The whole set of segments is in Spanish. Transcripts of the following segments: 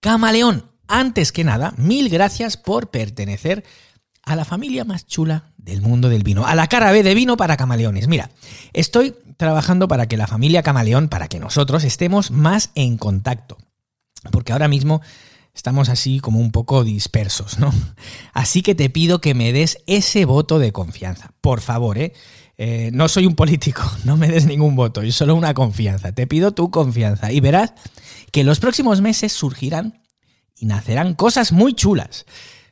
Camaleón, antes que nada, mil gracias por pertenecer a la familia más chula del mundo del vino, a la cara B de vino para camaleones. Mira, estoy trabajando para que la familia camaleón, para que nosotros estemos más en contacto, porque ahora mismo estamos así como un poco dispersos, ¿no? Así que te pido que me des ese voto de confianza, por favor, ¿eh? Eh no soy un político, no me des ningún voto, es solo una confianza. Te pido tu confianza y verás que en los próximos meses surgirán y nacerán cosas muy chulas.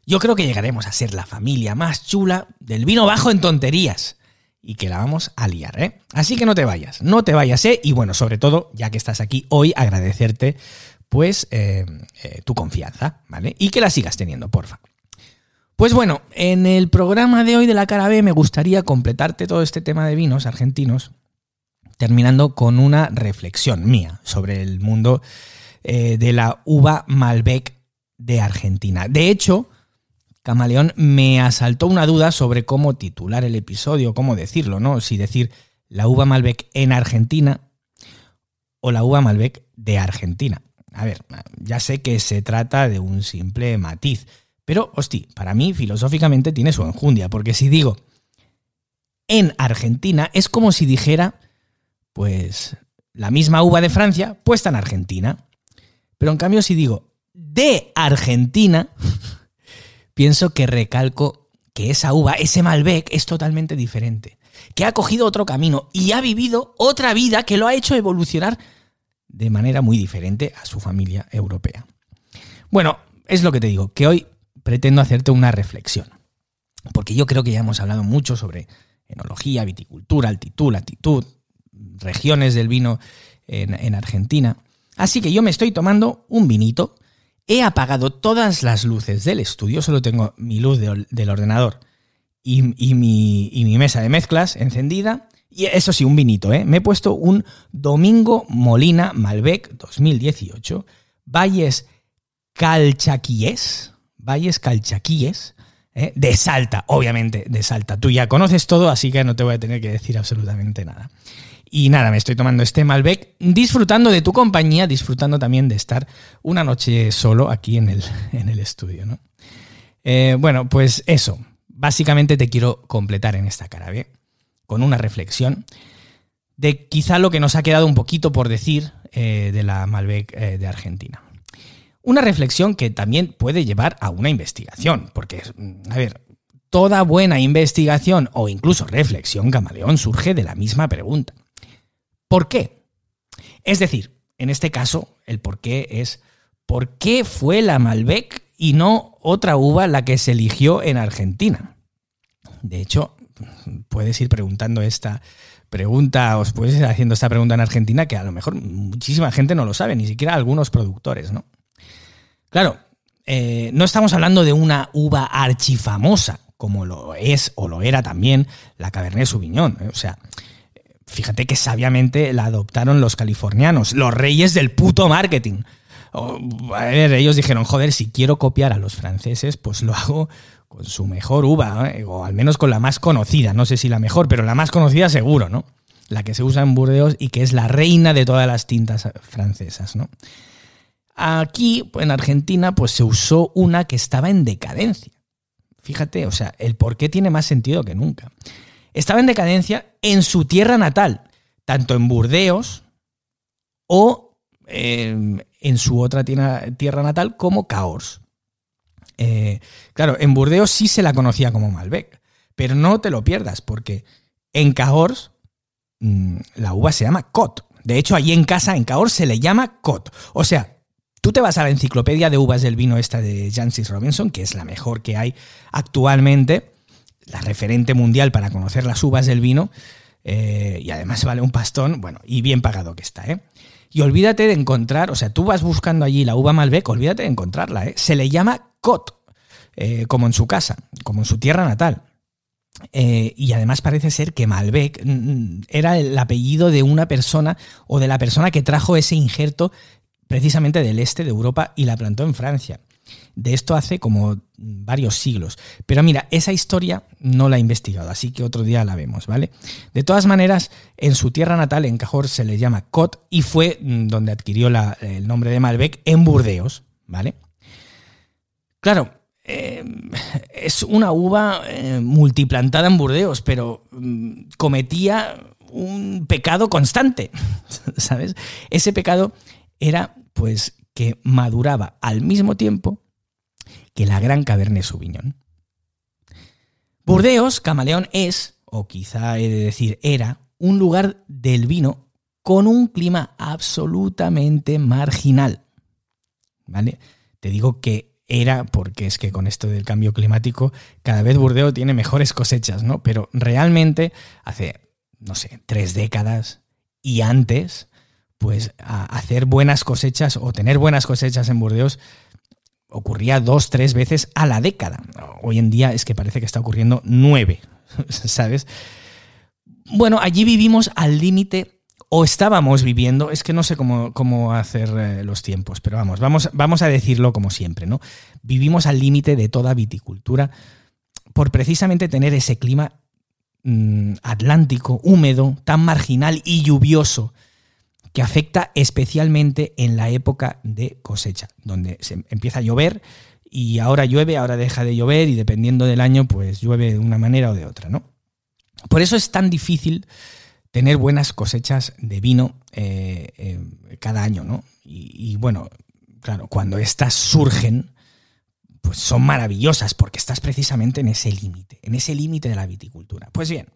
Yo creo que llegaremos a ser la familia más chula del vino bajo en tonterías y que la vamos a liar, ¿eh? Así que no te vayas, no te vayas, ¿eh? Y bueno, sobre todo, ya que estás aquí hoy, agradecerte pues eh, eh, tu confianza, ¿vale? Y que la sigas teniendo, porfa. Pues bueno, en el programa de hoy de la cara B me gustaría completarte todo este tema de vinos argentinos, terminando con una reflexión mía sobre el mundo eh, de la uva Malbec de Argentina. De hecho, Camaleón me asaltó una duda sobre cómo titular el episodio, cómo decirlo, ¿no? Si decir la uva Malbec en Argentina o la uva Malbec de Argentina. A ver, ya sé que se trata de un simple matiz, pero, hosti, para mí filosóficamente tiene su enjundia, porque si digo en Argentina es como si dijera, pues, la misma uva de Francia puesta en Argentina. Pero en cambio, si digo de Argentina, pienso que recalco que esa uva, ese Malbec, es totalmente diferente. Que ha cogido otro camino y ha vivido otra vida que lo ha hecho evolucionar de manera muy diferente a su familia europea. Bueno, es lo que te digo, que hoy pretendo hacerte una reflexión. Porque yo creo que ya hemos hablado mucho sobre enología, viticultura, altitud, latitud, regiones del vino en, en Argentina. Así que yo me estoy tomando un vinito, he apagado todas las luces del estudio, solo tengo mi luz del ordenador y, mi, mesa de mezclas encendida. Y eso sí, un vinito, ¿eh? Me he puesto un Domingo Molina Malbec 2018, Valles Calchaquíes, Valles Calchaquíes, ¿eh? de Salta, obviamente, de Salta. Tú ya conoces todo, así que no te voy a tener que decir absolutamente nada. Y nada, me estoy tomando este Malbec, disfrutando de tu compañía, disfrutando también de estar una noche solo aquí en el, en el estudio. ¿no? Eh, bueno, pues eso. Básicamente te quiero completar en esta cara B con una reflexión de quizá lo que nos ha quedado un poquito por decir eh, de la Malbec de Argentina. Una reflexión que también puede llevar a una investigación, porque, a ver, toda buena investigación o incluso reflexión camaleón surge de la misma pregunta. ¿Por qué? Es decir, en este caso, el por qué es ¿por qué fue la Malbec y no otra uva la que se eligió en Argentina? De hecho, puedes ir preguntando esta pregunta, os puedes ir haciendo esta pregunta en Argentina que a lo mejor muchísima gente no lo sabe, ni siquiera algunos productores, ¿no? Claro, eh, no estamos hablando de una uva archifamosa, como lo es o lo era también la Cabernet Sauvignon. ¿eh? O sea, fíjate que sabiamente la adoptaron los californianos, los reyes del puto marketing. a ver, ellos dijeron, joder, si quiero copiar a los franceses, pues lo hago con su mejor uva, ¿eh? o al menos con la más conocida, no sé si la mejor, pero la más conocida seguro, ¿no? La que se usa en Burdeos y que es la reina de todas las tintas francesas, ¿no? Aquí, en Argentina, pues se usó una que estaba en decadencia. Fíjate, o sea, el por qué tiene más sentido que nunca estaba en decadencia en su tierra natal, tanto en Burdeos o em, en su otra tierra, natal como Cahors. Eh, claro, en Burdeos sí se la conocía como Malbec, pero no te lo pierdas porque en Cahors mm, la uva se llama Cot. De hecho, allí en casa, en Cahors, se le llama Cot. O sea, tú te vas a la enciclopedia de uvas del vino esta de Jancis Robinson, que es la mejor que hay actualmente, la referente mundial para conocer las uvas del vino, eh, y además vale un pastón, bueno, y bien pagado que está, ¿eh? Y olvídate de encontrar, o sea, tú vas buscando allí la uva Malbec, olvídate de encontrarla, ¿eh? Se le llama Cot, eh, como en su casa, como en su tierra natal. Eh, y además parece ser que Malbec mm, mm, era el apellido de una persona o de la persona que trajo ese injerto precisamente del este de Europa y la plantó en Francia. De esto hace como varios siglos. Pero mira, esa historia no la he investigado, así que otro día la vemos, ¿vale? De todas maneras, en su tierra natal, en Cajor, se le llama Cot y fue mm, donde adquirió el nombre de Malbec en Burdeos, ¿vale? Claro, eh, es una uva eh, multiplantada en Burdeos, pero mm, cometía un pecado constante, ¿sabes? Ese pecado era, pues, que maduraba al mismo tiempo que la gran Cabernet Sauvignon. Burdeos, Camaleón, es, o quizá he de decir era, un lugar del vino con un clima absolutamente marginal. ¿Vale? Te digo que era porque es que con esto del cambio climático cada vez Burdeos tiene mejores cosechas, ¿no? Pero realmente hace, no sé, tres décadas y antes, pues hacer buenas cosechas o tener buenas cosechas en Burdeos ocurría dos, tres veces a la década. Hoy en día es que parece que está ocurriendo nueve, ¿sabes? Bueno, allí vivimos al límite, o estábamos viviendo, es que no sé cómo, cómo hacer eh, los tiempos, pero vamos, vamos, vamos a decirlo como siempre, ¿no? Vivimos al límite de toda viticultura por precisamente tener ese clima mm, atlántico, húmedo, tan marginal y lluvioso que afecta especialmente en la época de cosecha, donde se empieza a llover y ahora llueve, ahora deja de llover y dependiendo del año, pues llueve de una manera o de otra, ¿no? Por eso es tan difícil tener buenas cosechas de vino eh, eh, cada año, ¿no? Y, bueno, claro, cuando estas surgen, pues son maravillosas porque estás precisamente en ese límite, en ese límite de la viticultura. Pues bien,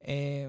eh,